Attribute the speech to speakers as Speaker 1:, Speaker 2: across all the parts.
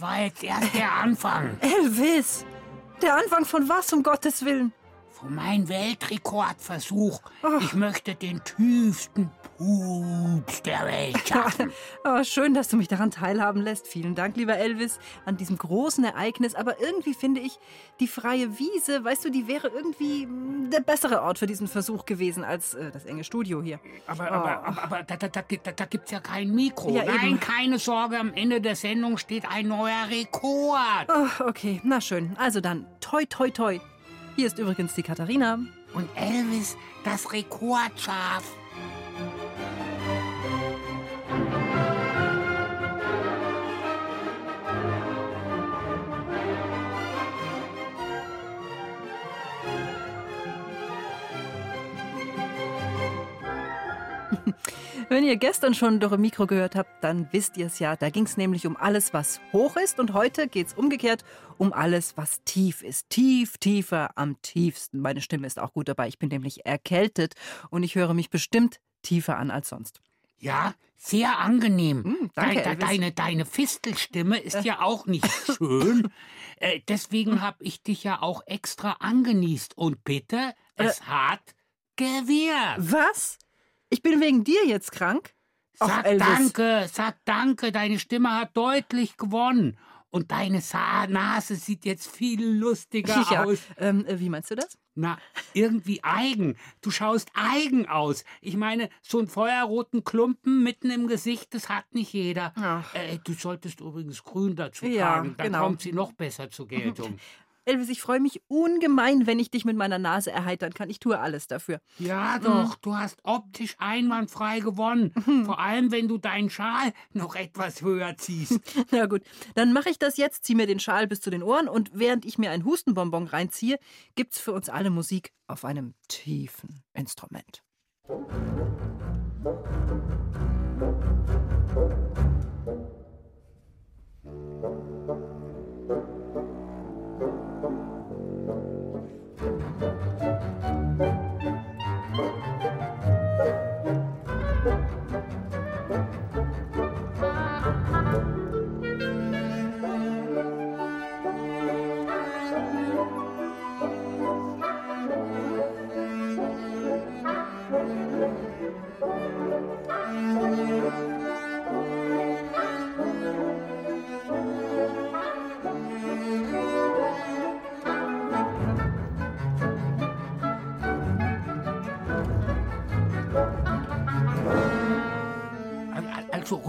Speaker 1: War jetzt erst der Anfang
Speaker 2: Elvis! Der Anfang von was, um Gottes Willen?
Speaker 1: Meinem Weltrekordversuch. Ich möchte den tiefsten Pups der Welt schaffen.
Speaker 2: Oh, schön, dass du mich daran teilhaben lässt. Vielen Dank, lieber Elvis, an diesem großen Ereignis. Aber irgendwie finde ich, die freie Wiese, weißt du, die wäre irgendwie mm, der bessere Ort für diesen Versuch gewesen als äh, das enge Studio hier.
Speaker 1: Aber, aber, aber, aber da, da, da, da, da gibt's ja kein Mikro.
Speaker 2: Ja,
Speaker 1: Nein,
Speaker 2: eben.
Speaker 1: keine Sorge, am Ende der Sendung steht ein neuer Rekord.
Speaker 2: Oh, okay, na schön. Also dann, toi, toi, toi. Hier ist übrigens die Katharina.
Speaker 1: Und Elvis, das Rekordschaf.
Speaker 2: Wenn ihr gestern schon Dore Mikro gehört habt, dann wisst ihr es ja. Da ging es nämlich um alles, was hoch ist. Und heute geht es umgekehrt um alles, was tief ist. Tief, tiefer, am tiefsten. Meine Stimme ist auch gut dabei. Ich bin nämlich erkältet und ich höre mich bestimmt tiefer an als sonst.
Speaker 1: Ja, sehr angenehm.
Speaker 2: Hm, danke,
Speaker 1: Dein-
Speaker 2: Elvis.
Speaker 1: deine, deine Fistelstimme ist ja auch nicht schön. äh, deswegen habe ich dich ja auch extra angenießt. Und bitte, es hat gewirkt.
Speaker 2: Was? Ich bin wegen dir jetzt krank? Ach,
Speaker 1: Sag
Speaker 2: Elvis.
Speaker 1: danke, sag danke, deine Stimme hat deutlich gewonnen. Und deine Sa Nase sieht jetzt viel lustiger
Speaker 2: Ja,
Speaker 1: aus.
Speaker 2: ähm, äh, wie meinst du das?
Speaker 1: Na, irgendwie eigen. Du schaust eigen aus. Ich meine, so einen feuerroten Klumpen mitten im Gesicht, das hat nicht jeder.
Speaker 2: Ach.
Speaker 1: Äh, du solltest übrigens grün dazu
Speaker 2: Ja,
Speaker 1: tragen, dann
Speaker 2: genau.
Speaker 1: kommt sie noch besser zur Geltung.
Speaker 2: Elvis, ich freue mich ungemein, wenn ich dich mit meiner Nase erheitern kann. Ich tue alles dafür.
Speaker 1: ja, doch, du hast optisch einwandfrei gewonnen. Vor allem, wenn du deinen Schal noch etwas höher ziehst.
Speaker 2: Na gut, dann mache ich das jetzt, ziehe mir den Schal bis zu den Ohren und während ich mir ein Hustenbonbon reinziehe, gibt's für uns alle Musik auf einem tiefen Instrument.
Speaker 1: Al-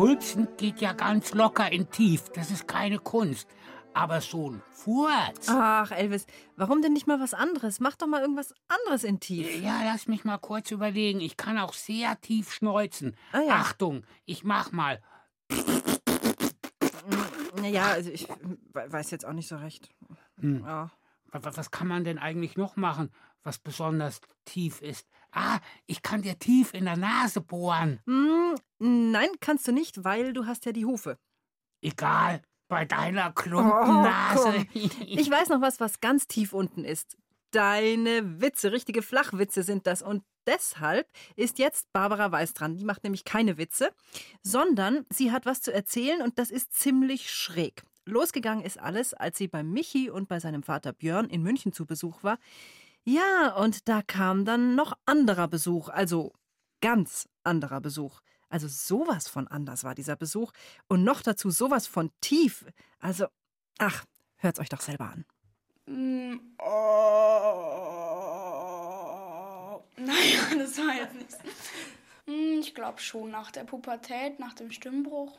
Speaker 1: Rülpsen geht ja ganz locker in tief. Das ist keine Kunst. Aber so ein Furz.
Speaker 2: Ach, Elvis, warum denn nicht mal was anderes? Mach doch mal irgendwas anderes in tief.
Speaker 1: Ja, lass mich mal kurz überlegen. Ich kann auch sehr tief schneuzen.
Speaker 2: Ah, ja.
Speaker 1: Achtung, ich mach mal.
Speaker 2: Naja, also ich we- weiß jetzt auch nicht so recht.
Speaker 1: Hm.
Speaker 2: Ja.
Speaker 1: Wa- wa- Was kann man denn eigentlich noch machen, was besonders tief ist? Ah, ich kann dir tief in der Nase bohren.
Speaker 2: Hm, nein, kannst du nicht, weil du hast ja die Hufe.
Speaker 1: Egal, bei deiner
Speaker 2: Oh,
Speaker 1: Klumpennase.
Speaker 2: Ich weiß noch was, was ganz tief unten ist. Deine Witze, richtige Flachwitze sind das. Und deshalb ist jetzt Barbara Weiß dran. Die macht nämlich keine Witze, sondern sie hat was zu erzählen und das ist ziemlich schräg. Losgegangen ist alles, als sie bei Michi und bei seinem Vater Björn in München zu Besuch war. Ja, und da kam dann noch anderer Besuch, also ganz anderer Besuch. Also sowas von anders war dieser Besuch und noch dazu sowas von tief. Also, ach, hört's euch doch selber an.
Speaker 3: Mm, oh. Naja, das war jetzt nichts. Hm, Ich glaube schon nach der Pubertät, nach dem Stimmbruch.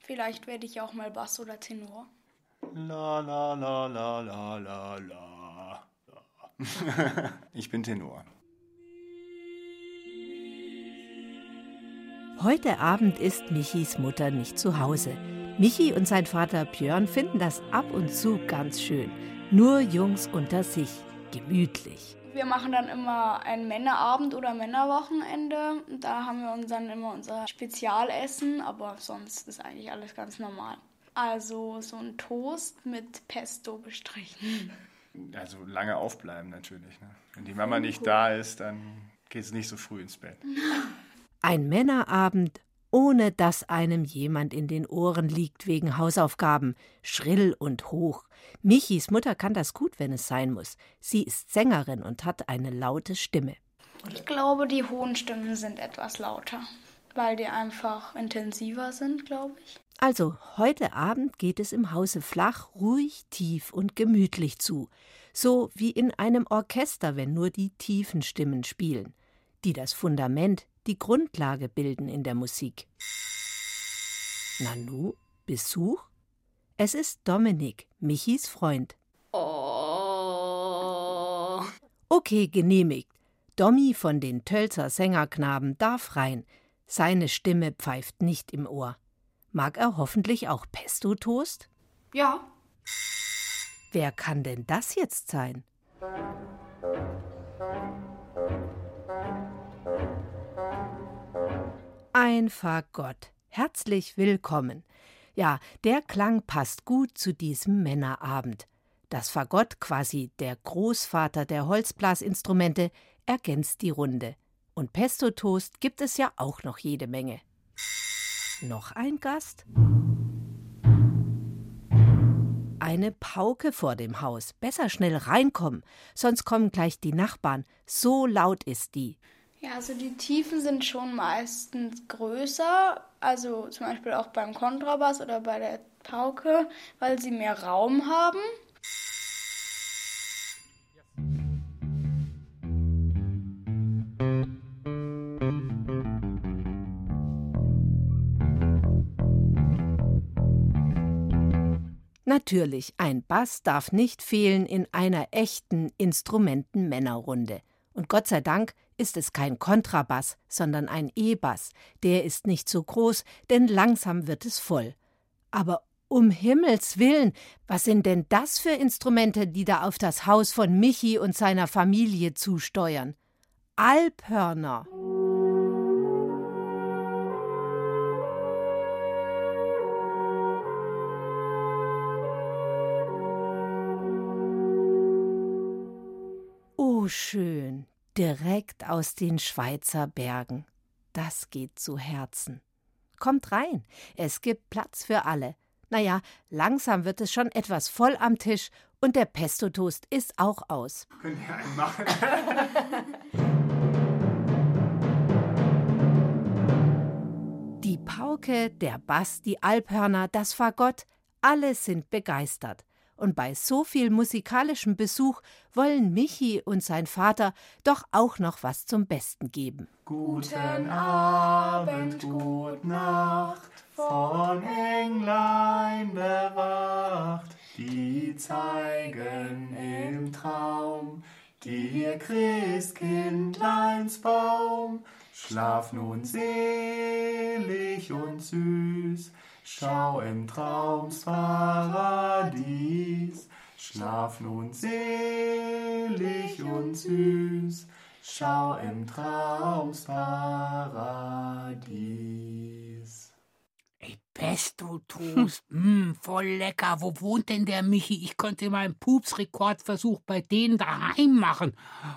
Speaker 3: Vielleicht werde ich auch mal Bass oder Tenor.
Speaker 4: La la la la la la la. ich bin Tenor.
Speaker 5: Heute Abend ist Michis Mutter nicht zu Hause. Michi und sein Vater Björn finden das ab und zu ganz schön. Nur Jungs unter sich, gemütlich.
Speaker 3: Wir machen dann immer einen Männerabend oder Männerwochenende. Da haben wir uns dann immer unser Spezialessen, aber sonst ist eigentlich alles ganz normal. Also so ein Toast mit Pesto bestrichen.
Speaker 4: Also lange aufbleiben natürlich. Ne? Wenn die Mama nicht da ist, dann geht es nicht so früh ins Bett.
Speaker 5: Ein Männerabend, ohne dass einem jemand in den Ohren liegt wegen Hausaufgaben, schrill und hoch. Michis Mutter kann das gut, wenn es sein muss. Sie ist Sängerin und hat eine laute Stimme.
Speaker 3: Ich glaube, die hohen Stimmen sind etwas lauter, weil die einfach intensiver sind, glaube ich.
Speaker 5: Also, heute Abend geht es im Hause flach, ruhig, tief und gemütlich zu. So wie in einem Orchester, wenn nur die tiefen Stimmen spielen, die das Fundament, die Grundlage bilden in der Musik. Nanu, Besuch? Es ist Dominik, Michis Freund.
Speaker 3: Oh.
Speaker 5: Okay, genehmigt. Dommi von den Tölzer Sängerknaben darf rein. Seine Stimme pfeift nicht im Ohr. Mag er hoffentlich auch Pesto-Toast?
Speaker 3: Ja.
Speaker 5: Wer kann denn das jetzt sein? Ein Fagott. Herzlich willkommen. Ja, der Klang passt gut zu diesem Männerabend. Das Fagott, quasi der Großvater der Holzblasinstrumente, ergänzt die Runde. Und Pesto-Toast gibt es ja auch noch jede Menge. Noch ein Gast? Eine Pauke vor dem Haus. Besser schnell reinkommen, sonst kommen gleich die Nachbarn. So laut ist die.
Speaker 3: Ja, also die Tiefen sind schon meistens größer, also zum Beispiel auch beim Kontrabass oder bei der Pauke, weil sie mehr Raum haben.
Speaker 5: Natürlich, ein Bass darf nicht fehlen in einer echten Instrumentenmännerrunde. Und Gott sei Dank ist es kein Kontrabass, sondern ein E-Bass. Der ist nicht so groß, denn langsam wird es voll. Aber um Himmels willen, was sind denn das für Instrumente, die da auf das Haus von Michi und seiner Familie zusteuern? Alphörner. Schön, direkt aus den Schweizer Bergen. Das geht zu Herzen. Kommt rein, es gibt Platz für alle. Naja, langsam wird es schon etwas voll am Tisch und der Pesto-Toast ist auch aus.
Speaker 4: Können wir einen machen?
Speaker 5: Die Pauke, der Bass, die Alphörner, das Fagott, alle sind begeistert. Und bei so viel musikalischem Besuch wollen Michi und sein Vater doch auch noch was zum Besten geben.
Speaker 4: Guten Abend, gut Nacht, von Englein bewacht. Die zeigen im Traum dir Christkindleins Baum. Schlaf nun selig und süß, schau im Traums Paradies. Schlaf nun selig und süß, schau im Traums Paradies.
Speaker 1: Ey, Pesto-Toast, mm, voll lecker. Wo wohnt denn der Michi? Ich könnte mal einen Pups-Rekordversuch bei denen daheim machen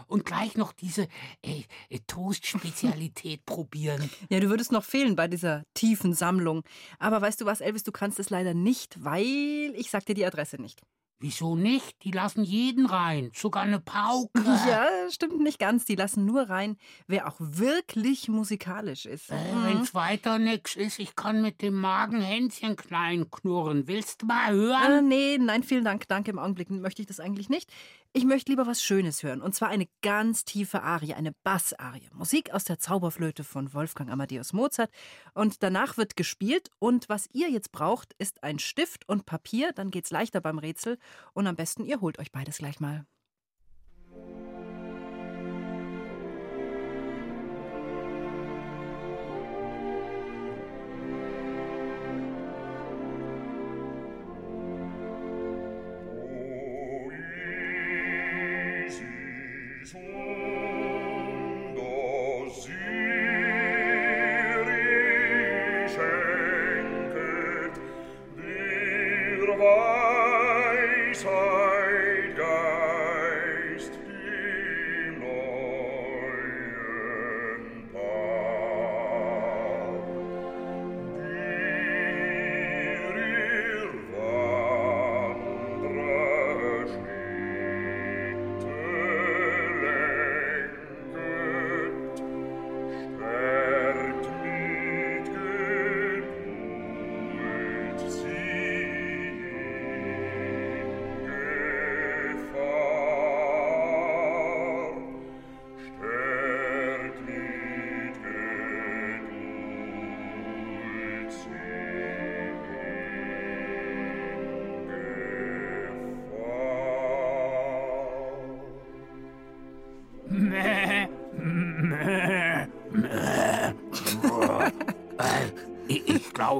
Speaker 1: und gleich noch diese äh, äh, Toast-Spezialität probieren.
Speaker 2: Ja, du würdest noch fehlen bei dieser tiefen Sammlung. Aber weißt du was, Elvis, du kannst es leider nicht, weil ich sag dir die Adresse nicht.
Speaker 1: Wieso nicht? Die lassen jeden rein, sogar eine Pauke.
Speaker 2: Ja, stimmt nicht ganz. Die lassen nur rein, wer auch wirklich musikalisch ist.
Speaker 1: Äh, Wenn's weiter nix ist, ich kann mit dem Magen Händchen klein knurren. Willst du mal
Speaker 2: Äh,
Speaker 1: hören?
Speaker 2: nee, nein, vielen Dank. Danke, im Augenblick möchte ich das eigentlich nicht. Ich möchte lieber was Schönes hören. Und zwar eine ganz tiefe Arie, eine Bassarie. Musik aus der Zauberflöte von Wolfgang Amadeus Mozart. Und danach wird gespielt. Und was ihr jetzt braucht, ist ein Stift und Papier. Dann geht's leichter beim Rätsel. Und am besten, ihr holt euch beides gleich mal.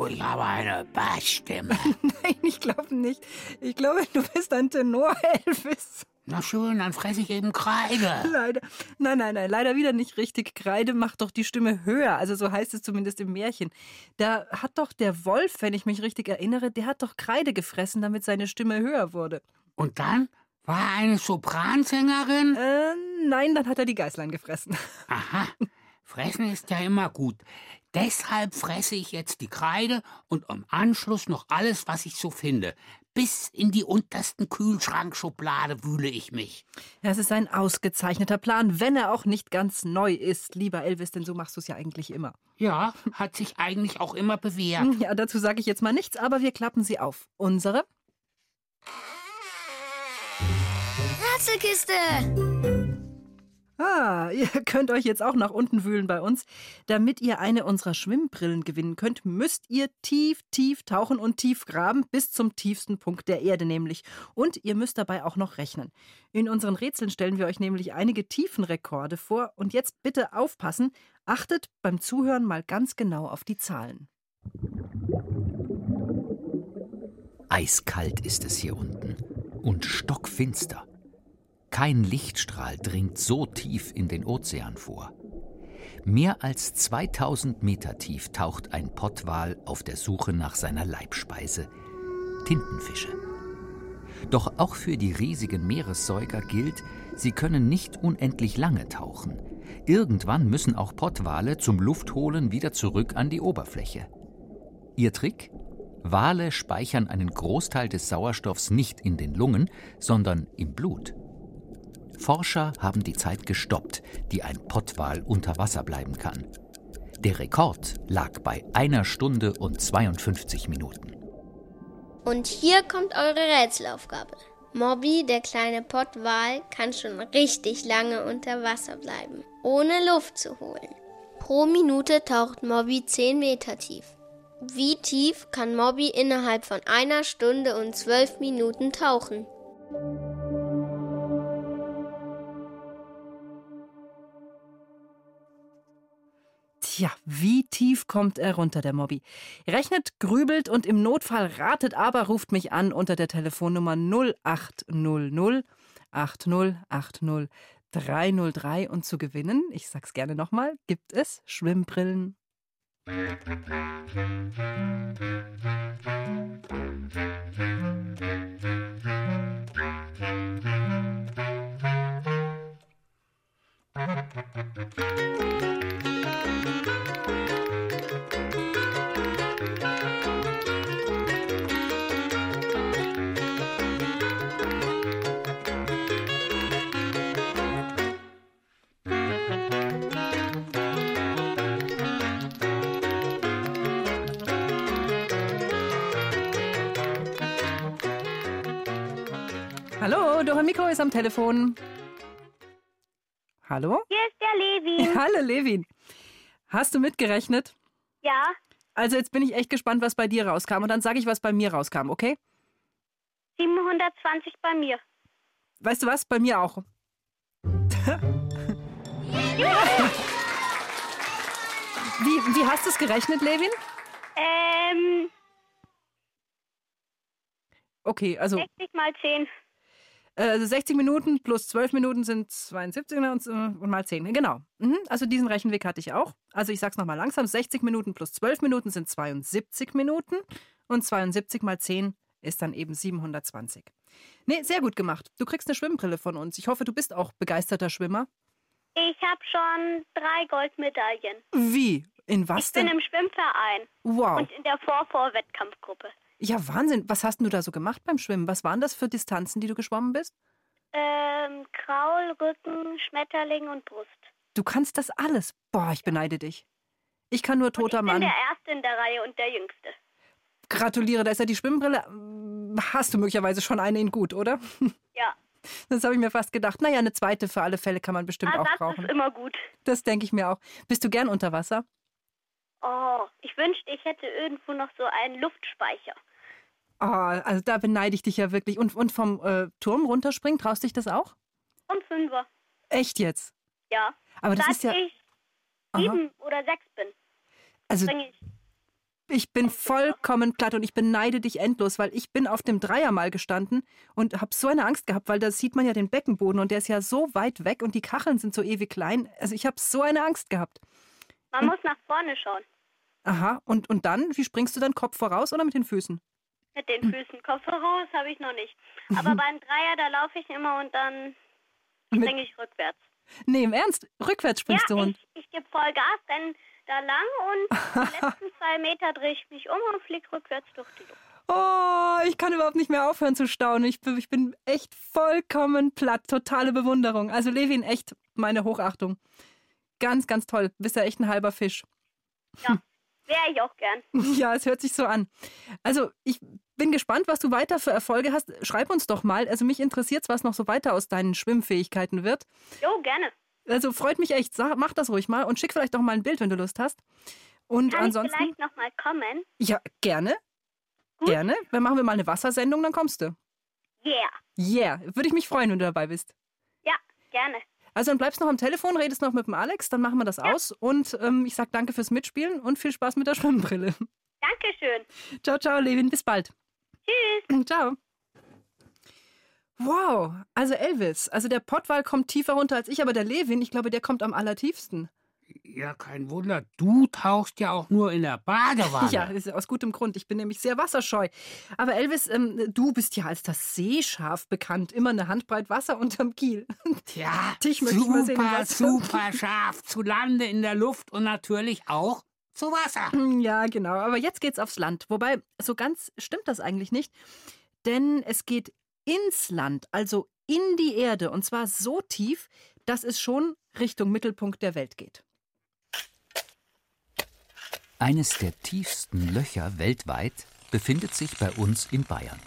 Speaker 1: Ich habe eine Bassstimme.
Speaker 2: Nein, ich glaube nicht. Ich glaube, du bist ein Tenor, Elvis.
Speaker 1: Na schön, dann fresse ich eben Kreide.
Speaker 2: Leider. Nein, nein, nein, leider wieder nicht richtig. Kreide macht doch die Stimme höher. Also so heißt es zumindest im Märchen. Da hat doch der Wolf, wenn ich mich richtig erinnere, der hat doch Kreide gefressen, damit seine Stimme höher wurde.
Speaker 1: Und dann war er eine Sopransängerin?
Speaker 2: Äh, nein, dann hat er die Geißlein gefressen.
Speaker 1: Aha, fressen ist ja immer gut. Deshalb fresse ich jetzt die Kreide und im Anschluss noch alles, was ich so finde. Bis in die untersten Kühlschrankschublade wühle ich mich.
Speaker 2: Das ist ein ausgezeichneter Plan, wenn er auch nicht ganz neu ist, lieber Elvis, denn so machst du es ja eigentlich immer.
Speaker 1: Ja, hat sich eigentlich auch immer bewährt.
Speaker 2: Ja, dazu sage ich jetzt mal nichts, aber wir klappen sie auf. Unsere?
Speaker 6: Rätselkiste!
Speaker 2: Ah, ihr könnt euch jetzt auch nach unten wühlen bei uns. Damit ihr eine unserer Schwimmbrillen gewinnen könnt, müsst ihr tief, tief tauchen und tief graben, bis zum tiefsten Punkt der Erde nämlich. Und ihr müsst dabei auch noch rechnen. In unseren Rätseln stellen wir euch nämlich einige Tiefenrekorde vor. Und jetzt bitte aufpassen, achtet beim Zuhören mal ganz genau auf die Zahlen.
Speaker 7: Eiskalt ist es hier unten und stockfinster. Kein Lichtstrahl dringt so tief in den Ozean vor. Mehr als 2000 Meter tief taucht ein Pottwal auf der Suche nach seiner Leibspeise, Tintenfische. Doch auch für die riesigen Meeressäuger gilt, sie können nicht unendlich lange tauchen. Irgendwann müssen auch Pottwale zum Luftholen wieder zurück an die Oberfläche. Ihr Trick? Wale speichern einen Großteil des Sauerstoffs nicht in den Lungen, sondern im Blut. Forscher haben die Zeit gestoppt, die ein Pottwal unter Wasser bleiben kann. Der Rekord lag bei einer Stunde und 52 Minuten.
Speaker 8: Und hier kommt eure Rätselaufgabe. Mobby, der kleine Pottwal, kann schon richtig lange unter Wasser bleiben, ohne Luft zu holen. Pro Minute taucht Mobby 10 Meter tief. Wie tief kann Mobby innerhalb von einer Stunde und zwölf Minuten tauchen?
Speaker 2: Tja, wie tief kommt er runter, der Mobby? Rechnet, grübelt und im Notfall ratet aber, ruft mich an unter der Telefonnummer 0800 8080 303 und zu gewinnen, ich sag's gerne nochmal, gibt es Schwimmbrillen. Hallo, Dora Mikro ist am Telefon. Hallo?
Speaker 9: Hier ist der Levin.
Speaker 2: Hallo, Levin. Hast du mitgerechnet?
Speaker 9: Ja,
Speaker 2: Also jetzt bin ich echt gespannt, was bei dir rauskam. Und dann sage ich, was bei mir rauskam, okay?
Speaker 9: 720 bei mir.
Speaker 2: Weißt du was? Bei mir auch. wie, wie hast du es gerechnet, Levin?
Speaker 9: Ähm,
Speaker 2: Okay, also
Speaker 9: 60 mal 10.
Speaker 2: äh, also 60 Minuten plus 12 Minuten sind 72 ne, und, äh, und mal 10. Genau. Mhm. Also diesen Rechenweg hatte ich auch. Also ich sag's nochmal langsam. 60 Minuten plus 12 Minuten sind 72 Minuten. Und 72 mal 10 ist dann eben 720. Nee, sehr gut gemacht. Du kriegst eine Schwimmbrille von uns. Ich hoffe, du bist auch begeisterter Schwimmer.
Speaker 9: Ich habe schon drei Goldmedaillen.
Speaker 2: Wie? In was
Speaker 9: ich bin
Speaker 2: denn?
Speaker 9: im Schwimmverein
Speaker 2: Wow.
Speaker 9: und in der Vor-Vor-Wettkampfgruppe.
Speaker 2: Ja, Wahnsinn. Was hast du da so gemacht beim Schwimmen? Was waren das für Distanzen, die du geschwommen bist?
Speaker 9: Ähm, Kraul, Rücken, Schmetterling und Brust.
Speaker 2: Du kannst das alles. Boah, ich beneide dich. Ich kann nur toter
Speaker 9: ich bin
Speaker 2: Mann.
Speaker 9: der Erste in der Reihe und der Jüngste.
Speaker 2: Gratuliere, da ist ja die Schwimmbrille. Mm, Hast du möglicherweise schon eine in gut, oder?
Speaker 9: Ja,
Speaker 2: Das habe ich mir fast gedacht. Naja, eine zweite für alle Fälle kann man bestimmt auch
Speaker 9: Ersatz
Speaker 2: brauchen.
Speaker 9: ist immer gut.
Speaker 2: Das denke ich mir auch. Bist du gern unter Wasser?
Speaker 9: Oh, ich wünschte, ich hätte irgendwo noch so einen Luftspeicher.
Speaker 2: Oh, also da beneide ich dich ja wirklich. Und, und vom äh, Turm runterspringen, traust dich das auch?
Speaker 9: Und Fünfer.
Speaker 2: Echt jetzt?
Speaker 9: Ja.
Speaker 2: Aber das
Speaker 9: Seit
Speaker 2: ist ja.
Speaker 9: ich
Speaker 2: Aha.
Speaker 9: sieben oder sechs bin,
Speaker 2: Also,
Speaker 9: ich.
Speaker 2: Ich bin vollkommen platt und ich beneide dich endlos, weil ich bin auf dem Dreier mal gestanden und habe so eine Angst gehabt, weil da sieht man ja den Beckenboden und der ist ja so weit weg und die Kacheln sind so ewig klein. Also ich habe so eine Angst gehabt.
Speaker 9: Man muss nach vorne schauen.
Speaker 2: Aha, und, und dann, wie springst du dann Kopf voraus oder mit den Füßen?
Speaker 9: Mit den Füßen. Kopf voraus habe ich noch nicht. Aber beim Dreier, da laufe ich immer und dann springe ich rückwärts.
Speaker 2: Nee, im Ernst, rückwärts springst
Speaker 9: ja,
Speaker 2: du und.
Speaker 9: ich, ich gebe voll Gas, denn da lang und die letzten zwei Meter drehe ich mich um und fliege rückwärts durch die Luft.
Speaker 2: Oh, ich kann überhaupt nicht mehr aufhören zu staunen. Ich, bin- ich bin echt vollkommen platt. Totale Bewunderung. Also Levin, echt meine Hochachtung. Ganz, ganz toll. Bist ja echt ein halber Fisch.
Speaker 9: Wäre ich auch gern.
Speaker 2: Ja, es hört sich so an. Also, ich bin gespannt, was du weiter für Erfolge hast. Schreib uns doch mal. Also, mich interessiert was noch so weiter aus deinen Schwimmfähigkeiten wird.
Speaker 9: Jo, gerne.
Speaker 2: Also, freut mich echt. Sag, mach das ruhig mal und schick vielleicht auch mal ein Bild, wenn du Lust hast. Und
Speaker 9: Kann ich
Speaker 2: ansonsten.
Speaker 9: vielleicht nochmal kommen?
Speaker 2: Ja, gerne. Gerne. Dann machen wir mal eine Wassersendung, dann kommst du.
Speaker 9: Yeah.
Speaker 2: Yeah. Würde ich mich freuen, wenn du dabei bist.
Speaker 9: Ja, gerne.
Speaker 2: Also dann bleibst noch am Telefon, redest noch mit dem Alex, dann machen wir das aus. Und ähm, ich sag danke fürs Mitspielen und viel Spaß mit der Schwimmbrille.
Speaker 9: Dankeschön.
Speaker 2: Ciao, ciao, Levin. Bis bald.
Speaker 9: Tschüss.
Speaker 2: Ciao. Wow, also Elvis, also der Pottwal kommt tiefer runter als ich, aber der Levin, ich glaube, der kommt am allertiefsten.
Speaker 1: Ja, kein Wunder. Du tauchst ja auch nur in der Badewanne.
Speaker 2: Ja, das ist aus gutem Grund. Ich bin nämlich sehr wasserscheu. Aber Elvis, ähm, du bist ja als das Seeschaf bekannt. Immer eine Handbreit Wasser unterm Kiel.
Speaker 1: Ja,
Speaker 2: Dich möchte ich mal sehen,
Speaker 1: super,
Speaker 2: was-
Speaker 1: super scharf. Zu Lande, in der Luft und natürlich auch zu Wasser.
Speaker 2: Ja, genau. Aber jetzt geht's aufs Land. Wobei, so ganz stimmt das eigentlich nicht. Denn es geht ins Land, also in die Erde. Und zwar so tief, dass es schon Richtung Mittelpunkt der Welt geht.
Speaker 7: Eines der tiefsten Löcher weltweit befindet sich bei uns in Bayern.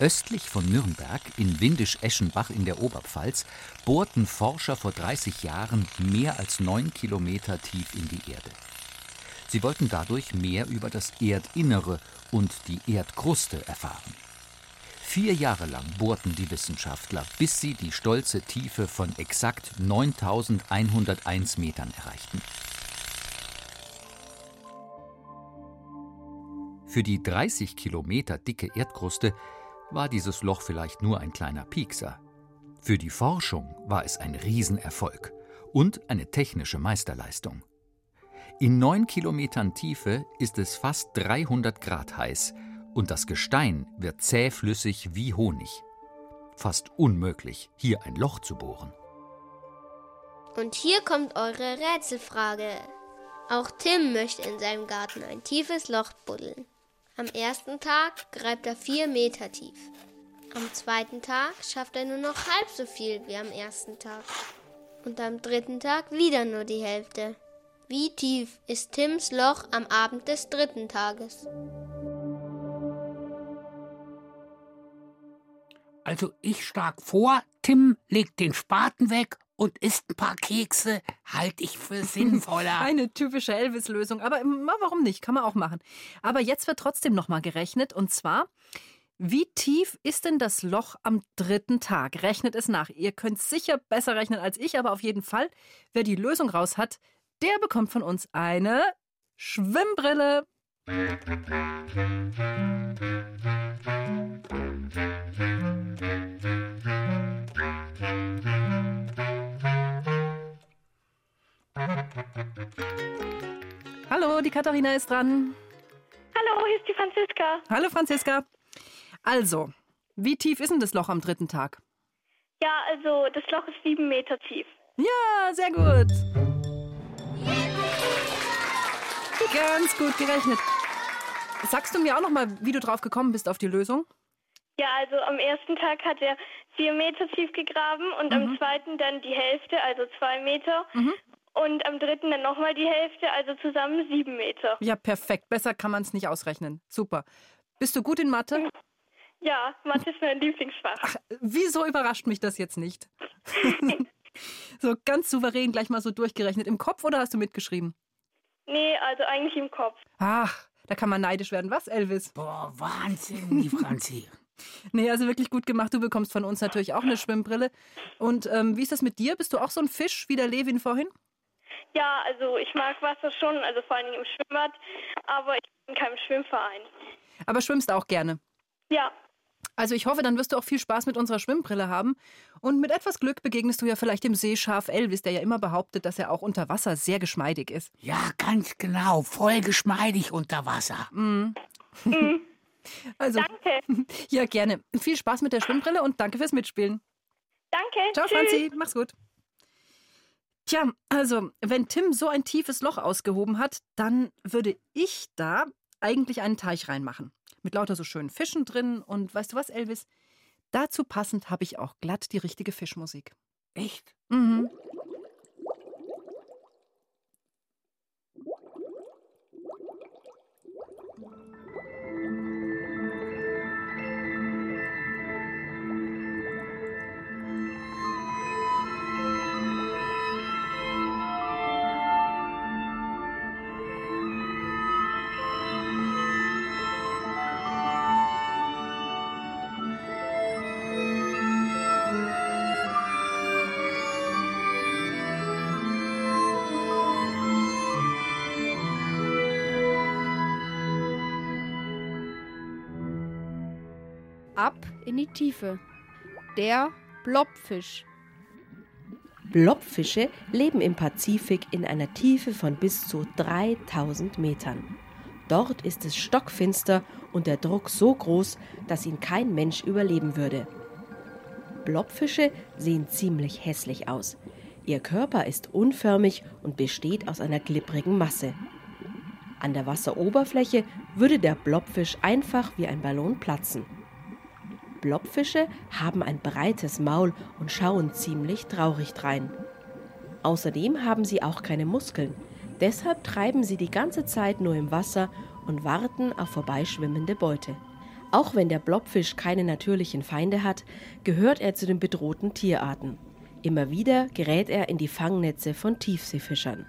Speaker 7: Östlich von Nürnberg, in Windisch-Eschenbach in der Oberpfalz, bohrten Forscher vor 30 Jahren mehr als neun Kilometer tief in die Erde. Sie wollten dadurch mehr über das Erdinnere und die Erdkruste erfahren. Vier Jahre lang bohrten die Wissenschaftler, bis sie die stolze Tiefe von exakt 9101 Metern erreichten. Für die 30 Kilometer dicke Erdkruste war dieses Loch vielleicht nur ein kleiner Piekser. Für die Forschung war es ein Riesenerfolg und eine technische Meisterleistung. In neun Kilometern Tiefe ist es fast 300 Grad heiß und das Gestein wird zähflüssig wie Honig. Fast unmöglich, hier ein Loch zu bohren.
Speaker 8: Und hier kommt eure Rätselfrage. Auch Tim möchte in seinem Garten ein tiefes Loch buddeln. Am ersten Tag gräbt er vier Meter tief. Am zweiten Tag schafft er nur noch halb so viel wie am ersten Tag. Und am dritten Tag wieder nur die Hälfte. Wie tief ist Tims Loch am Abend des dritten Tages?
Speaker 1: Also ich schlag vor, Tim legt den Spaten weg und isst ein paar Kekse, halte ich für sinnvoller.
Speaker 2: Eine typische Elvis-Lösung. Aber warum nicht? Kann man auch machen. Aber jetzt wird trotzdem nochmal gerechnet. Und zwar, wie tief ist denn das Loch am dritten Tag? Rechnet es nach. Ihr könnt sicher besser rechnen als ich, aber auf jeden Fall, wer die Lösung raus hat, der bekommt von uns eine Schwimmbrille. Hallo, die Katharina ist dran.
Speaker 9: Hallo, hier ist die Franziska.
Speaker 2: Hallo Franziska. Also, wie tief ist denn das Loch am dritten Tag?
Speaker 9: Ja, also das Loch ist sieben Meter tief.
Speaker 2: Ja, sehr gut. Ganz gut gerechnet. Sagst du mir auch noch mal, wie du drauf gekommen bist auf die Lösung?
Speaker 9: Ja, also am ersten Tag hat er vier Meter tief gegraben und am zweiten dann die Hälfte, also zwei Meter. Und am dritten dann nochmal die Hälfte, also zusammen sieben Meter.
Speaker 2: Ja, perfekt. Besser kann man es nicht ausrechnen. Super. Bist du gut in Mathe?
Speaker 9: Ja, Mathe ist mein Lieblingsfach.
Speaker 2: Wieso überrascht mich das jetzt nicht? so ganz souverän gleich mal so durchgerechnet. Im Kopf oder hast du mitgeschrieben?
Speaker 9: Nee, also eigentlich im Kopf.
Speaker 2: Ach, da kann man neidisch werden. Was, Elvis?
Speaker 1: Boah, Wahnsinn, die Franzi.
Speaker 2: Nee, also wirklich gut gemacht. Du bekommst von uns natürlich auch eine Schwimmbrille. Und ähm, wie ist das mit dir? Bist du auch so ein Fisch wie der Levin vorhin?
Speaker 9: Ja, also ich mag Wasser schon, also vor allem im Schwimmbad. Aber ich in keinem Schwimmverein.
Speaker 2: Aber schwimmst auch gerne.
Speaker 9: Ja.
Speaker 2: Also ich hoffe, dann wirst du auch viel Spaß mit unserer Schwimmbrille haben. Und mit etwas Glück begegnest du ja vielleicht dem Seeschaf Elvis, der ja immer behauptet, dass er auch unter Wasser sehr geschmeidig ist.
Speaker 1: Ja, ganz genau. Voll geschmeidig unter Wasser.
Speaker 2: Mm. Also,
Speaker 9: Danke.
Speaker 2: ja, gerne. Viel Spaß mit der Schwimmbrille und danke fürs Mitspielen.
Speaker 9: Danke.
Speaker 2: Ciao,
Speaker 9: Tschüss.
Speaker 2: Franzi. Mach's gut. Tja, also, wenn Tim so ein tiefes Loch ausgehoben hat, dann würde ich da eigentlich einen Teich reinmachen. Mit lauter so schönen Fischen drin. Und weißt du was, Elvis? Dazu passend habe ich auch glatt die richtige Fischmusik.
Speaker 1: Echt?
Speaker 2: Mhm.
Speaker 10: In die Tiefe. Der Blobfisch.
Speaker 11: Blobfische leben im Pazifik in einer Tiefe von bis zu 3000 Metern. Dort ist es stockfinster und der Druck so groß, dass ihn kein Mensch überleben würde. Blobfische sehen ziemlich hässlich aus. Ihr Körper ist unförmig und besteht aus einer glibbrigen Masse. An der Wasseroberfläche würde der Blobfisch einfach wie ein Ballon platzen. Blobfische haben ein breites Maul und schauen ziemlich traurig drein. Außerdem haben sie auch keine Muskeln. Deshalb treiben sie die ganze Zeit nur im Wasser und warten auf vorbeischwimmende Beute. Auch wenn der Blobfisch keine natürlichen Feinde hat, gehört er zu den bedrohten Tierarten. Immer wieder gerät er in die Fangnetze von Tiefseefischern.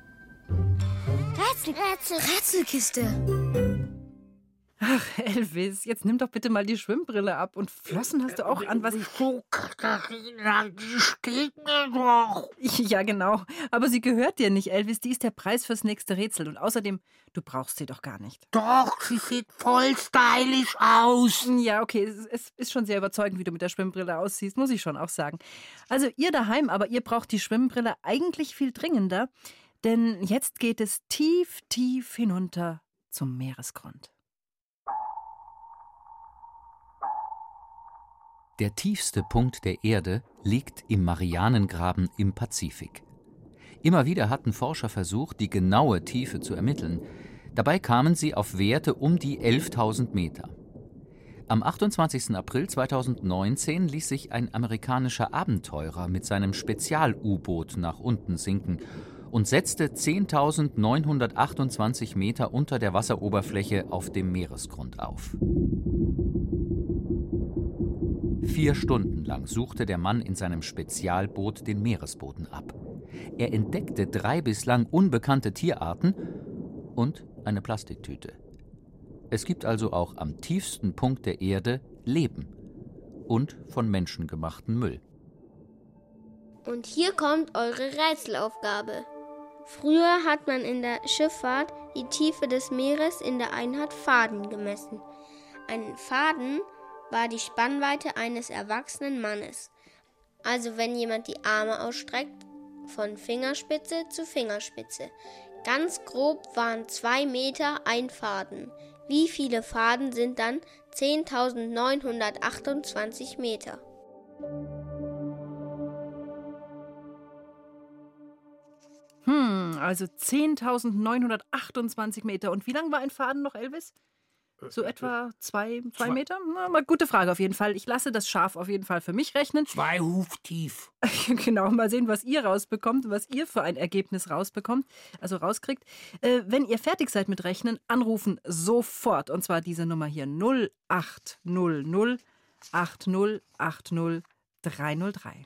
Speaker 6: Rätsel, Rätsel, Rätselkiste.
Speaker 2: Ach, Elvis, jetzt nimm doch bitte mal die Schwimmbrille ab und Flossen hast du auch an, was ich.
Speaker 1: Oh, Katharina, die steht mir doch.
Speaker 2: Ja, genau. Aber sie gehört dir nicht, Elvis. Die ist der Preis fürs nächste Rätsel. Und außerdem, du brauchst sie doch gar nicht.
Speaker 1: Doch, sie sieht voll stylisch aus.
Speaker 2: Ja, okay, es, es ist schon sehr überzeugend, wie du mit der Schwimmbrille aussiehst, muss ich schon auch sagen. Also, ihr daheim, aber ihr braucht die Schwimmbrille eigentlich viel dringender. Denn jetzt geht es tief, tief hinunter zum Meeresgrund.
Speaker 7: Der tiefste Punkt der Erde liegt im Marianengraben im Pazifik. Immer wieder hatten Forscher versucht, die genaue Tiefe zu ermitteln. Dabei kamen sie auf Werte um die 11.000 Meter. Am 28. April 2019 ließ sich ein amerikanischer Abenteurer mit seinem Spezial-U-Boot nach unten sinken und setzte 10.928 Meter unter der Wasseroberfläche auf dem Meeresgrund auf. Vier Stunden lang suchte der Mann in seinem Spezialboot den Meeresboden ab. Er entdeckte drei bislang unbekannte Tierarten und eine Plastiktüte. Es gibt also auch am tiefsten Punkt der Erde Leben und von Menschen gemachten Müll.
Speaker 8: Und hier kommt eure Rätselaufgabe. Früher hat man in der Schifffahrt die Tiefe des Meeres in der Einheit Faden gemessen. Ein Faden war die Spannweite eines erwachsenen Mannes. Also wenn jemand die Arme ausstreckt, von Fingerspitze zu Fingerspitze. Ganz grob waren zwei Meter ein Faden. Wie viele Faden sind dann 10.928 Meter?
Speaker 2: Hm, also 10.928 Meter. Und wie lang war ein Faden noch, Elvis? So etwa zwei, zwei,
Speaker 1: Zwei.
Speaker 2: Meter? Na, mal gute Frage auf jeden Fall. Ich lasse das scharf auf jeden Fall für mich rechnen.
Speaker 1: Zwei Huf tief.
Speaker 2: genau, mal sehen, was ihr rausbekommt, was ihr für ein Ergebnis rausbekommt, also rauskriegt. Äh, wenn ihr fertig seid mit Rechnen, anrufen sofort. Und zwar diese Nummer hier 0800 8080 303.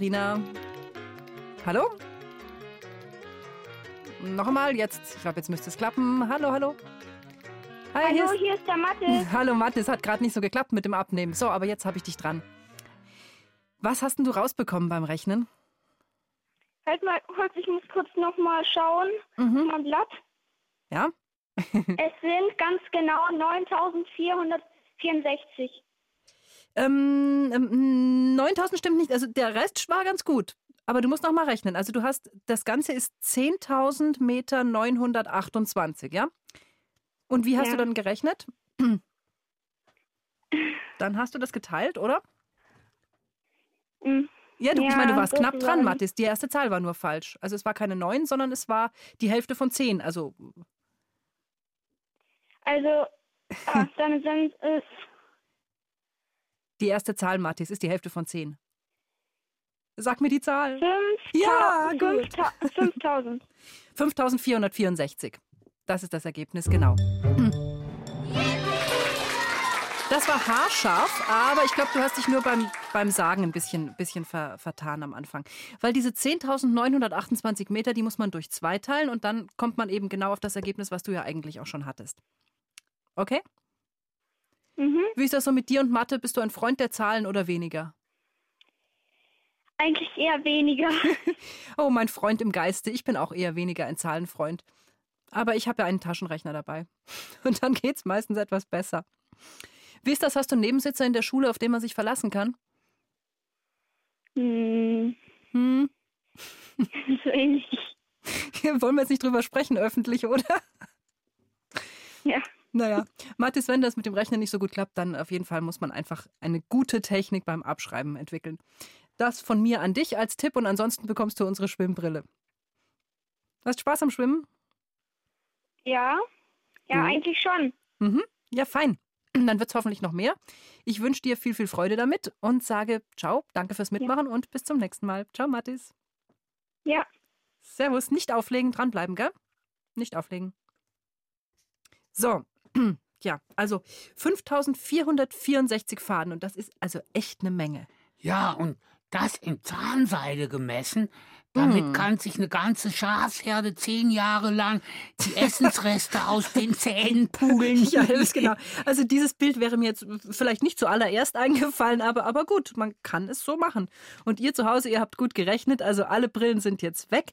Speaker 2: Rina. Hallo? Nochmal, jetzt. Ich glaube, jetzt müsste es klappen. Hallo, hallo.
Speaker 12: Hi, hallo, hier ist, hier ist der Mathis.
Speaker 2: Hallo, Mathis. Hat gerade nicht so geklappt mit dem Abnehmen. So, aber jetzt habe ich dich dran. Was hast denn du rausbekommen beim Rechnen?
Speaker 12: Halt mal kurz, ich muss kurz nochmal schauen. Mhm. Mein Blatt.
Speaker 2: Ja?
Speaker 12: es sind ganz genau 9464.
Speaker 2: Ähm, ähm, 9000 stimmt nicht. Also der Rest war ganz gut. Aber du musst noch mal rechnen. Also du hast, das Ganze ist 10.000 Meter 928, ja? Und wie hast ja. du dann gerechnet? Dann hast du das geteilt, oder?
Speaker 12: Mhm.
Speaker 2: Ja, du, ja, ich meine, du warst knapp dran, Mathis. Die erste Zahl war nur falsch. Also es war keine 9, sondern es war die Hälfte von 10. Also.
Speaker 12: Also, ah, dann sind es.
Speaker 2: Die erste Zahl, Mathis, ist die Hälfte von 10. Sag mir die Zahl.
Speaker 12: 5,
Speaker 2: ja,
Speaker 12: 5000.
Speaker 2: 5464. Das ist das Ergebnis, genau. Das war haarscharf, aber ich glaube, du hast dich nur beim, beim Sagen ein bisschen, bisschen ver, vertan am Anfang. Weil diese 10.928 Meter, die muss man durch zwei teilen und dann kommt man eben genau auf das Ergebnis, was du ja eigentlich auch schon hattest. Okay?
Speaker 12: Mhm.
Speaker 2: Wie ist das so mit dir und Mathe? Bist du ein Freund der Zahlen oder weniger?
Speaker 12: Eigentlich eher weniger.
Speaker 2: oh, mein Freund im Geiste. Ich bin auch eher weniger ein Zahlenfreund. Aber ich habe ja einen Taschenrechner dabei. Und dann geht es meistens etwas besser. Wie ist das? Hast du einen Nebensitzer in der Schule, auf den man sich verlassen kann?
Speaker 12: Hm.
Speaker 2: Hm?
Speaker 12: so ähnlich.
Speaker 2: Wollen wir jetzt nicht drüber sprechen, öffentlich, oder?
Speaker 12: Ja.
Speaker 2: Naja, Mathis, wenn das mit dem Rechnen nicht so gut klappt, dann auf jeden Fall muss man einfach eine gute Technik beim Abschreiben entwickeln. Das von mir an dich als Tipp und ansonsten bekommst du unsere Schwimmbrille. Hast Spaß am Schwimmen?
Speaker 12: Ja, ja, mhm. eigentlich schon.
Speaker 2: Mhm. Ja, fein. Dann wird es hoffentlich noch mehr. Ich wünsche dir viel, viel Freude damit und sage ciao, danke fürs Mitmachen ja. und bis zum nächsten Mal. Ciao, Mathis.
Speaker 12: Ja.
Speaker 2: Servus, nicht auflegen, dranbleiben, gell? Nicht auflegen. So, ja, also 5464 Faden und das ist also echt eine Menge.
Speaker 1: Ja, und das in Zahnseide gemessen, damit hm. kann sich eine ganze Schafsherde zehn Jahre lang die Essensreste aus den Zähnen pulen.
Speaker 2: Ja, das ist genau. Also dieses Bild wäre mir jetzt vielleicht nicht zuallererst eingefallen, aber, aber gut, man kann es so machen. Und ihr zu Hause, ihr habt gut gerechnet, also alle Brillen sind jetzt weg.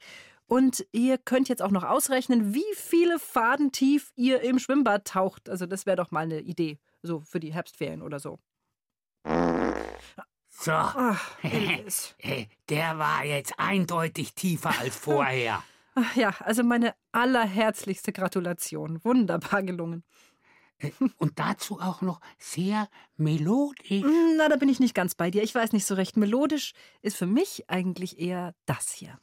Speaker 2: Und ihr könnt jetzt auch noch ausrechnen, wie viele Faden tief ihr im Schwimmbad taucht. Also das wäre doch mal eine Idee, so für die Herbstferien oder so.
Speaker 1: So, Ach, der war jetzt eindeutig tiefer als vorher.
Speaker 2: Ach ja, also meine allerherzlichste Gratulation. Wunderbar gelungen.
Speaker 1: Äh, und dazu auch noch sehr melodisch.
Speaker 2: Na, da bin ich nicht ganz bei dir. Ich weiß nicht so recht. Melodisch ist für mich eigentlich eher das hier.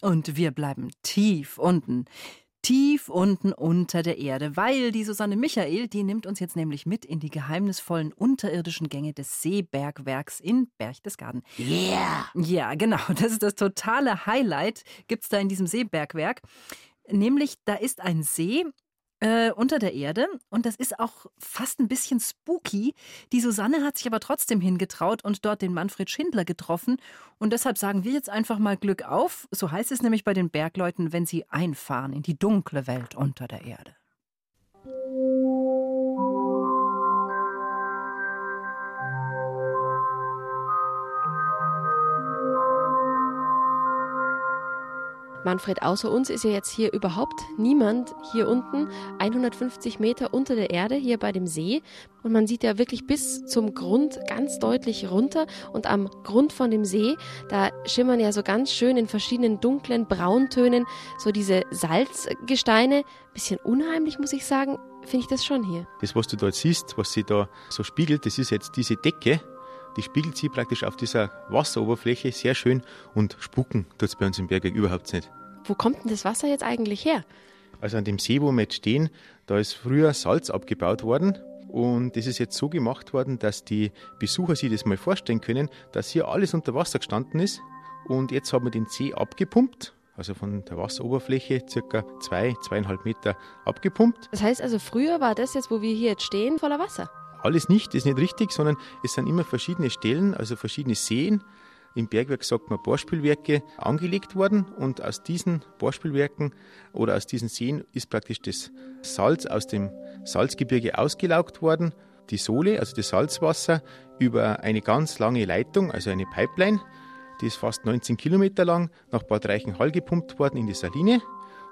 Speaker 2: Und wir bleiben tief unten. Tief unten unter der Erde, weil die Susanne Michael, die nimmt uns jetzt nämlich mit in die geheimnisvollen unterirdischen Gänge des Seebergwerks in Berchtesgaden.
Speaker 1: Yeah!
Speaker 2: Ja, genau. Das ist das totale Highlight, gibt es da in diesem Seebergwerk. Nämlich, da ist ein See äh, unter der Erde und das ist auch fast ein bisschen spooky. Die Susanne hat sich aber trotzdem hingetraut und dort den Manfred Schindler getroffen und deshalb sagen wir jetzt einfach mal Glück auf. So heißt es nämlich bei den Bergleuten, wenn sie einfahren in die dunkle Welt unter der Erde.
Speaker 11: Manfred, außer uns ist ja jetzt hier überhaupt niemand hier unten, 150 Meter unter der Erde, hier bei dem See. Und man sieht ja wirklich bis zum Grund ganz deutlich runter. Und am Grund von dem See, da schimmern ja so ganz schön in verschiedenen dunklen Brauntönen so diese Salzgesteine. Bisschen unheimlich, muss ich sagen, finde ich das schon hier.
Speaker 13: Das, was du dort siehst, was sich da so spiegelt, das ist jetzt diese Decke, die spiegelt sich praktisch auf dieser Wasseroberfläche sehr schön und spucken tut es bei uns im Bergwerk überhaupt nicht.
Speaker 11: Wo kommt denn das Wasser jetzt eigentlich her?
Speaker 13: Also an dem See, wo wir jetzt stehen, da ist früher Salz abgebaut worden. Und das ist jetzt so gemacht worden, dass die Besucher sich das mal vorstellen können, dass hier alles unter Wasser gestanden ist. Und jetzt haben wir den See abgepumpt, also von der Wasseroberfläche circa zwei, zweieinhalb Meter abgepumpt.
Speaker 11: Das heißt also, früher war das jetzt, wo wir hier jetzt stehen, voller Wasser?
Speaker 13: Alles nicht, ist nicht richtig, sondern es sind immer verschiedene Stellen, also verschiedene Seen. Im Bergwerk sagt man Bohrspülwerke angelegt worden und aus diesen Bohrspülwerken oder aus diesen Seen ist praktisch das Salz aus dem Salzgebirge ausgelaugt worden. Die Sohle, also das Salzwasser, über eine ganz lange Leitung, also eine Pipeline, die ist fast 19 Kilometer lang, nach Bad Reichenhall gepumpt worden in die Saline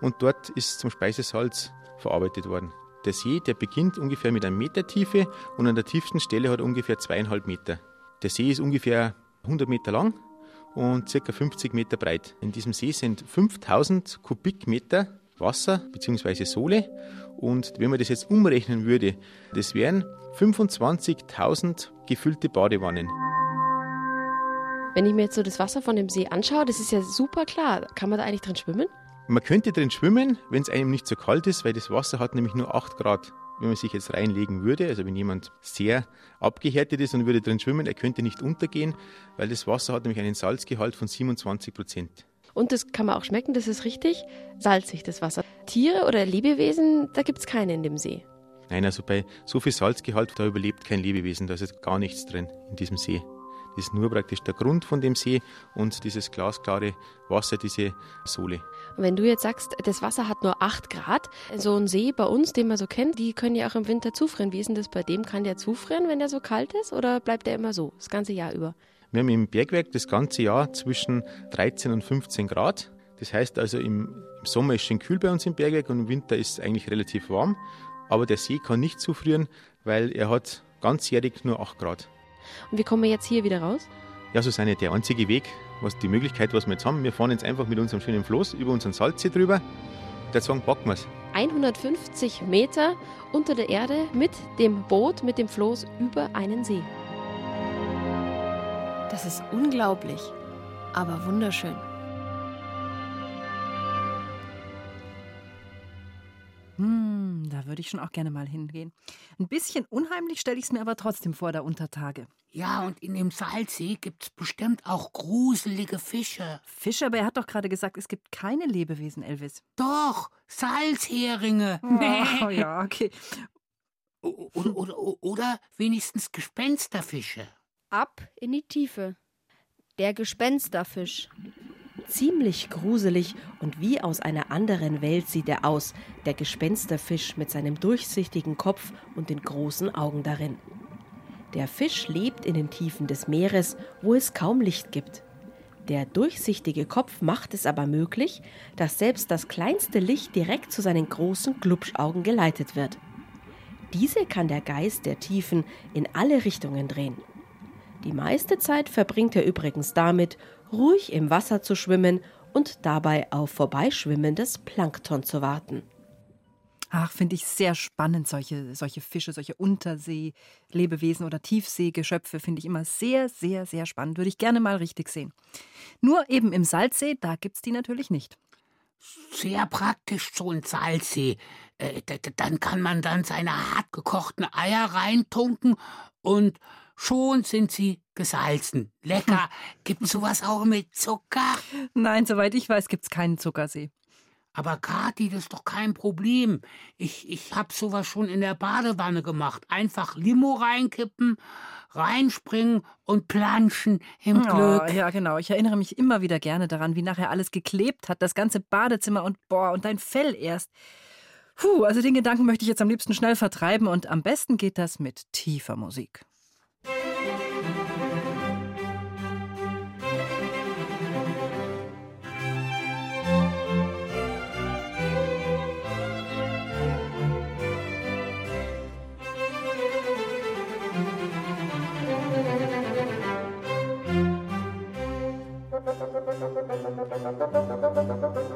Speaker 13: und dort ist zum Speisesalz verarbeitet worden. Der See, der beginnt ungefähr mit einem Meter Tiefe und an der tiefsten Stelle hat er ungefähr zweieinhalb Meter. Der See ist ungefähr 100 Meter lang und circa 50 Meter breit. In diesem See sind 5000 Kubikmeter Wasser bzw. Sohle und wenn man das jetzt umrechnen würde, das wären 25.000 gefüllte Badewannen.
Speaker 11: Wenn ich mir jetzt so das Wasser von dem See anschaue, das ist ja super klar. Kann man da eigentlich drin schwimmen?
Speaker 13: Man könnte drin schwimmen, wenn es einem nicht so kalt ist, weil das Wasser hat nämlich nur 8 Grad. Wenn man sich jetzt reinlegen würde, also wenn jemand sehr abgehärtet ist und würde drin schwimmen, er könnte nicht untergehen, weil das Wasser hat nämlich einen Salzgehalt von 27 Prozent.
Speaker 11: Und das kann man auch schmecken, das ist richtig salzig, das Wasser. Tiere oder Lebewesen, da gibt es keine in dem See.
Speaker 13: Nein, also bei so viel Salzgehalt, da überlebt kein Lebewesen, da ist jetzt gar nichts drin in diesem See. Das ist nur praktisch der Grund von dem See und dieses glasklare Wasser, diese Sohle.
Speaker 11: Wenn du jetzt sagst, das Wasser hat nur 8 Grad, so ein See bei uns, den man so kennt, die können ja auch im Winter zufrieren. Wie ist denn das bei dem? Kann der zufrieren, wenn der so kalt ist oder bleibt der immer so, das ganze Jahr über?
Speaker 13: Wir haben im Bergwerk das ganze Jahr zwischen 13 und 15 Grad. Das heißt also, im, im Sommer ist es schön kühl bei uns im Bergwerk und im Winter ist es eigentlich relativ warm. Aber der See kann nicht zufrieren, weil er hat ganzjährig nur 8 Grad.
Speaker 11: Und wie kommen wir jetzt hier wieder raus?
Speaker 13: Ja, so ist eigentlich der einzige Weg, was die Möglichkeit, was wir jetzt haben. Wir fahren jetzt einfach mit unserem schönen Floß über unseren Salzsee drüber. Der sagen, packen wir es.
Speaker 11: 150 Meter unter der Erde mit dem Boot, mit dem Floß über einen See.
Speaker 3: Das ist unglaublich, aber wunderschön.
Speaker 2: Würde ich schon auch gerne mal hingehen. Ein bisschen unheimlich stelle ich es mir aber trotzdem vor, da Untertage.
Speaker 1: Ja, und in dem Salzsee gibt es bestimmt auch gruselige Fische.
Speaker 2: Fische, aber er hat doch gerade gesagt, es gibt keine Lebewesen, Elvis.
Speaker 1: Doch, Salzheringe.
Speaker 2: Oh, ja, okay.
Speaker 1: Oder, oder, oder wenigstens Gespensterfische.
Speaker 10: Ab in die Tiefe. Der Gespensterfisch.
Speaker 11: Ziemlich gruselig und wie aus einer anderen Welt sieht er aus, der Gespensterfisch mit seinem durchsichtigen Kopf und den großen Augen darin. Der Fisch lebt in den Tiefen des Meeres, wo es kaum Licht gibt. Der durchsichtige Kopf macht es aber möglich, dass selbst das kleinste Licht direkt zu seinen großen Glubschaugen geleitet wird. Diese kann der Geist der Tiefen in alle Richtungen drehen. Die meiste Zeit verbringt er übrigens damit, ruhig im Wasser zu schwimmen und dabei auf vorbeischwimmendes Plankton zu warten.
Speaker 2: Ach, finde ich sehr spannend, solche, solche Fische, solche Untersee-Lebewesen oder Tiefseegeschöpfe finde ich immer sehr, sehr, sehr spannend. Würde ich gerne mal richtig sehen. Nur eben im Salzsee, da gibt es die natürlich nicht.
Speaker 1: Sehr praktisch, so ein Salzsee. Äh, dann kann man dann seine hart gekochten Eier reintunken und Schon sind sie gesalzen. Lecker. Gibt's sowas auch mit Zucker?
Speaker 2: Nein, soweit ich weiß, gibt's keinen Zuckersee.
Speaker 1: Aber Kathi, das ist doch kein Problem. Ich, ich hab sowas schon in der Badewanne gemacht. Einfach Limo reinkippen, reinspringen und planschen im
Speaker 2: oh,
Speaker 1: Glück.
Speaker 2: Ja, genau. Ich erinnere mich immer wieder gerne daran, wie nachher alles geklebt hat, das ganze Badezimmer und boah, und dein Fell erst. Puh, also den Gedanken möchte ich jetzt am liebsten schnell vertreiben und am besten geht das mit tiefer Musik. Thank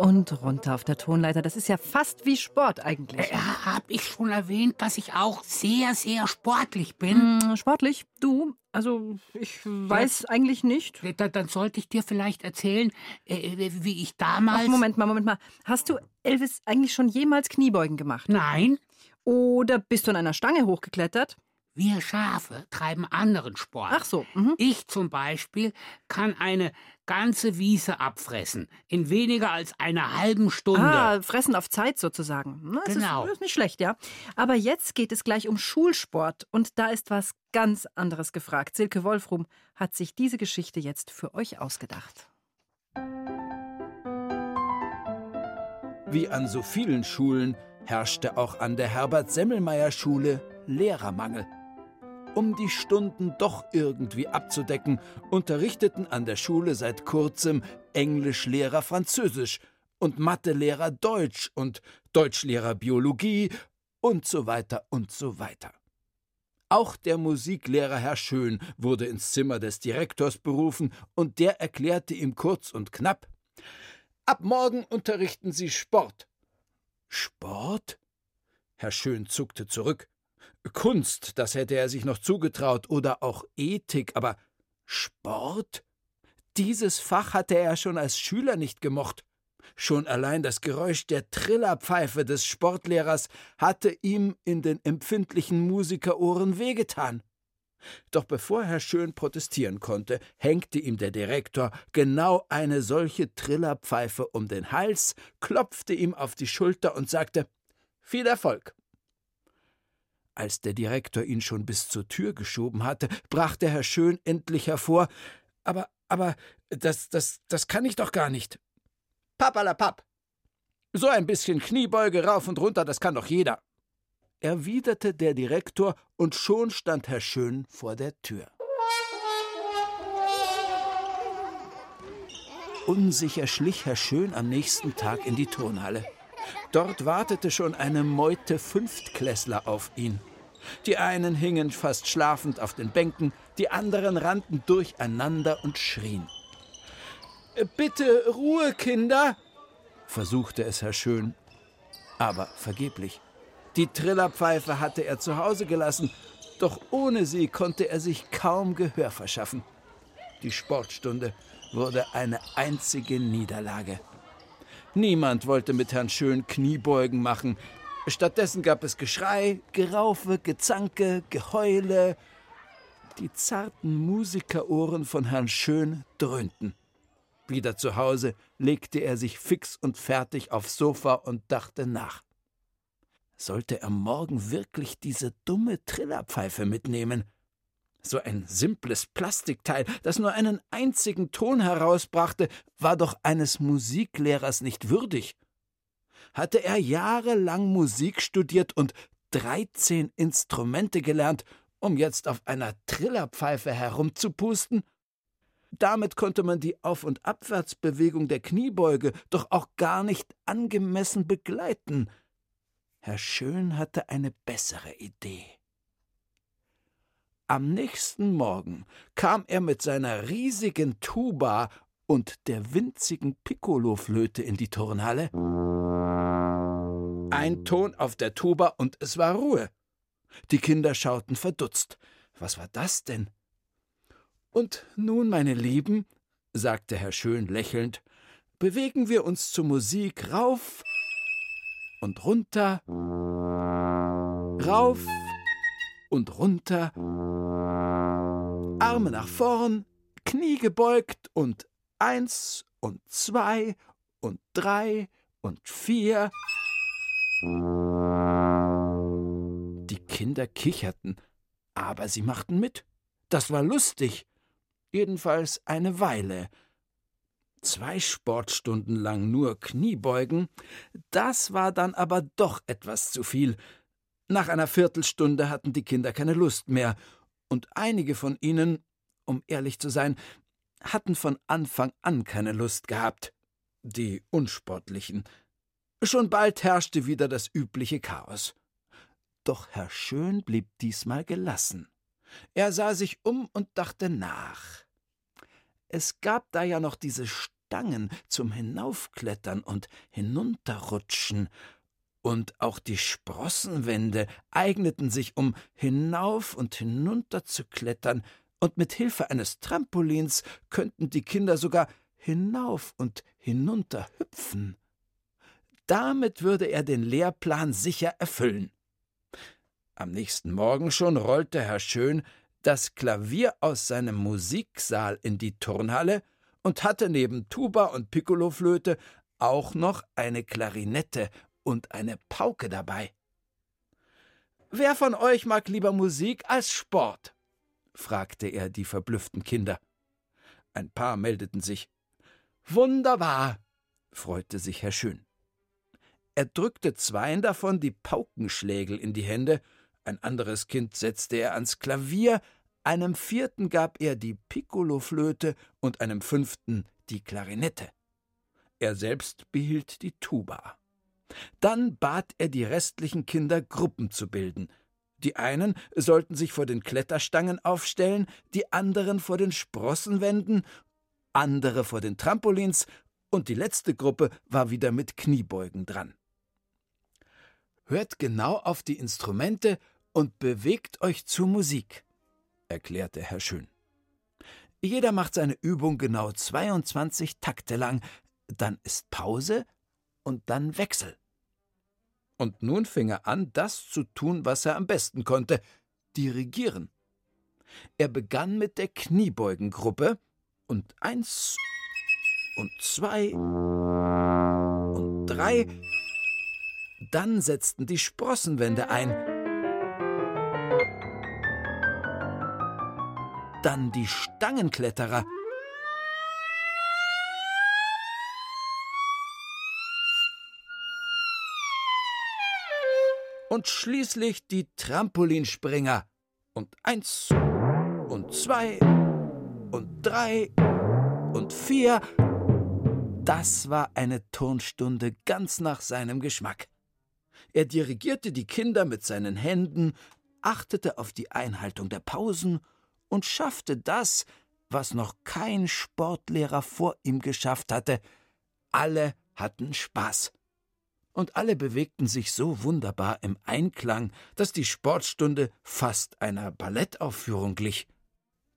Speaker 2: und runter auf der Tonleiter. Das ist ja fast wie Sport eigentlich.
Speaker 1: Äh, hab ich schon erwähnt, dass ich auch sehr, sehr sportlich bin?
Speaker 2: Hm, sportlich? Du? Also, ich weiß ja, eigentlich nicht.
Speaker 1: Dann, dann, sollte ich dir vielleicht erzählen, äh, wie ich damals. Ach,
Speaker 2: Moment mal, Moment mal. Hast du, Elvis, eigentlich schon jemals Kniebeugen gemacht?
Speaker 1: Nein.
Speaker 2: Oder bist du an einer Stange hochgeklettert?
Speaker 1: Wir Schafe treiben anderen Sport.
Speaker 2: Ach so. Mhm.
Speaker 1: Ich zum Beispiel kann eine ganze Wiese abfressen. In weniger als einer halben Stunde.
Speaker 2: Ah, fressen auf Zeit sozusagen.
Speaker 1: Na, das genau.
Speaker 2: Ist, das ist nicht schlecht, ja. Aber jetzt geht es gleich um Schulsport. Und da ist was ganz anderes gefragt. Silke Wolfrum hat sich diese Geschichte jetzt für euch ausgedacht.
Speaker 14: Wie an so vielen Schulen herrschte auch an der Herbert-Semmelmeier-Schule Lehrermangel. Um die Stunden doch irgendwie abzudecken, unterrichteten an der Schule seit kurzem Englischlehrer Französisch und Mathelehrer Deutsch und Deutschlehrer Biologie und so weiter und so weiter. Auch der Musiklehrer Herr Schön wurde ins Zimmer des Direktors berufen, und der erklärte ihm kurz und knapp Ab morgen unterrichten Sie Sport. Sport? Herr Schön zuckte zurück. Kunst, das hätte er sich noch zugetraut, oder auch Ethik, aber Sport? Dieses Fach hatte er schon als Schüler nicht gemocht. Schon allein das Geräusch der Trillerpfeife des Sportlehrers hatte ihm in den empfindlichen Musikerohren wehgetan. Doch bevor Herr Schön protestieren konnte, hängte ihm der Direktor genau eine solche Trillerpfeife um den Hals, klopfte ihm auf die Schulter und sagte Viel Erfolg. Als der Direktor ihn schon bis zur Tür geschoben hatte, brachte Herr Schön endlich hervor Aber, aber, das, das, das kann ich doch gar nicht. Pappalapapp. So ein bisschen Kniebeuge rauf und runter, das kann doch jeder erwiderte der Direktor, und schon stand Herr Schön vor der Tür. Unsicher schlich Herr Schön am nächsten Tag in die Turnhalle. Dort wartete schon eine Meute Fünftklässler auf ihn. Die einen hingen fast schlafend auf den Bänken, die anderen rannten durcheinander und schrien. Bitte Ruhe, Kinder, versuchte es Herr Schön, aber vergeblich. Die Trillerpfeife hatte er zu Hause gelassen, doch ohne sie konnte er sich kaum Gehör verschaffen. Die Sportstunde wurde eine einzige Niederlage. Niemand wollte mit Herrn Schön Kniebeugen machen. Stattdessen gab es Geschrei, Geraufe, Gezanke, Geheule. Die zarten Musikerohren von Herrn Schön dröhnten. Wieder zu Hause legte er sich fix und fertig aufs Sofa und dachte nach. Sollte er morgen wirklich diese dumme Trillerpfeife mitnehmen? So ein simples Plastikteil, das nur einen einzigen Ton herausbrachte, war doch eines Musiklehrers nicht würdig. Hatte er jahrelang Musik studiert und dreizehn Instrumente gelernt, um jetzt auf einer Trillerpfeife herumzupusten? Damit konnte man die Auf- und Abwärtsbewegung der Kniebeuge doch auch gar nicht angemessen begleiten. Herr Schön hatte eine bessere Idee. Am nächsten Morgen kam er mit seiner riesigen Tuba und der winzigen Piccoloflöte in die Turnhalle. Ein Ton auf der Tuba und es war Ruhe. Die Kinder schauten verdutzt. Was war das denn? Und nun, meine Lieben, sagte Herr Schön lächelnd, bewegen wir uns zur Musik rauf und runter, rauf und runter, Arme nach vorn, Knie gebeugt und eins und zwei und drei und vier. Die Kinder kicherten, aber sie machten mit. Das war lustig. Jedenfalls eine Weile. Zwei Sportstunden lang nur Kniebeugen, das war dann aber doch etwas zu viel. Nach einer Viertelstunde hatten die Kinder keine Lust mehr, und einige von ihnen, um ehrlich zu sein, hatten von Anfang an keine Lust gehabt. Die Unsportlichen. Schon bald herrschte wieder das übliche Chaos. Doch Herr Schön blieb diesmal gelassen. Er sah sich um und dachte nach. Es gab da ja noch diese Stangen zum Hinaufklettern und Hinunterrutschen, und auch die Sprossenwände eigneten sich, um hinauf und hinunter zu klettern, und mit Hilfe eines Trampolins könnten die Kinder sogar hinauf und hinunter hüpfen. Damit würde er den Lehrplan sicher erfüllen. Am nächsten Morgen schon rollte Herr Schön das Klavier aus seinem Musiksaal in die Turnhalle und hatte neben Tuba und Piccoloflöte auch noch eine Klarinette und eine Pauke dabei. Wer von euch mag lieber Musik als Sport? fragte er die verblüfften Kinder. Ein paar meldeten sich. Wunderbar, freute sich Herr Schön. Er drückte zweien davon die Paukenschlägel in die Hände, ein anderes Kind setzte er ans Klavier, einem vierten gab er die Piccoloflöte und einem fünften die Klarinette. Er selbst behielt die Tuba. Dann bat er die restlichen Kinder, Gruppen zu bilden. Die einen sollten sich vor den Kletterstangen aufstellen, die anderen vor den Sprossenwänden, andere vor den Trampolins, und die letzte Gruppe war wieder mit Kniebeugen dran. Hört genau auf die Instrumente und bewegt euch zur Musik, erklärte Herr Schön. Jeder macht seine Übung genau 22 Takte lang, dann ist Pause und dann Wechsel. Und nun fing er an, das zu tun, was er am besten konnte, dirigieren. Er begann mit der Kniebeugengruppe und eins und zwei und drei. Dann setzten die Sprossenwände ein. Dann die Stangenkletterer. Und schließlich die Trampolinspringer. Und eins und zwei und drei und vier. Das war eine Turnstunde ganz nach seinem Geschmack. Er dirigierte die Kinder mit seinen Händen, achtete auf die Einhaltung der Pausen und schaffte das, was noch kein Sportlehrer vor ihm geschafft hatte. Alle hatten Spaß und alle bewegten sich so wunderbar im Einklang, dass die Sportstunde fast einer Ballettaufführung glich.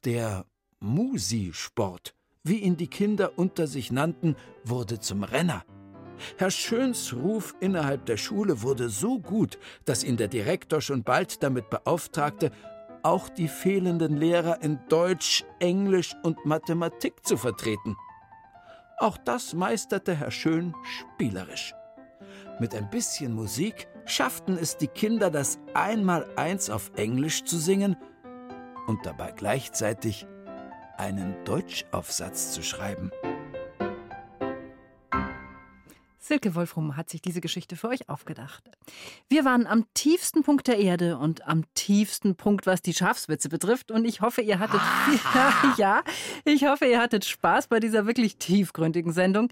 Speaker 14: Der Musi-Sport, wie ihn die Kinder unter sich nannten, wurde zum Renner. Herr Schöns Ruf innerhalb der Schule wurde so gut, dass ihn der Direktor schon bald damit beauftragte, auch die fehlenden Lehrer in Deutsch, Englisch und Mathematik zu vertreten. Auch das meisterte Herr Schön spielerisch. Mit ein bisschen Musik schafften es die Kinder, das Einmaleins auf Englisch zu singen und dabei gleichzeitig einen Deutschaufsatz zu schreiben.
Speaker 2: Silke Wolfrum hat sich diese Geschichte für euch aufgedacht. Wir waren am tiefsten Punkt der Erde und am tiefsten Punkt, was die Schafswitze betrifft. Und ich hoffe, ihr hattet ja, ich hoffe, ihr hattet Spaß bei dieser wirklich tiefgründigen Sendung.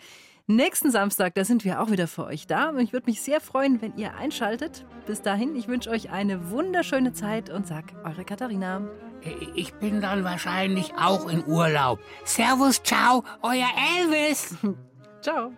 Speaker 2: Nächsten Samstag, da sind wir auch wieder für euch da. Und ich würde mich sehr freuen, wenn ihr einschaltet. Bis dahin, ich wünsche euch eine wunderschöne Zeit und sag eure Katharina.
Speaker 1: Äh, ich bin dann wahrscheinlich auch in Urlaub. Servus, ciao, euer Elvis.
Speaker 2: ciao.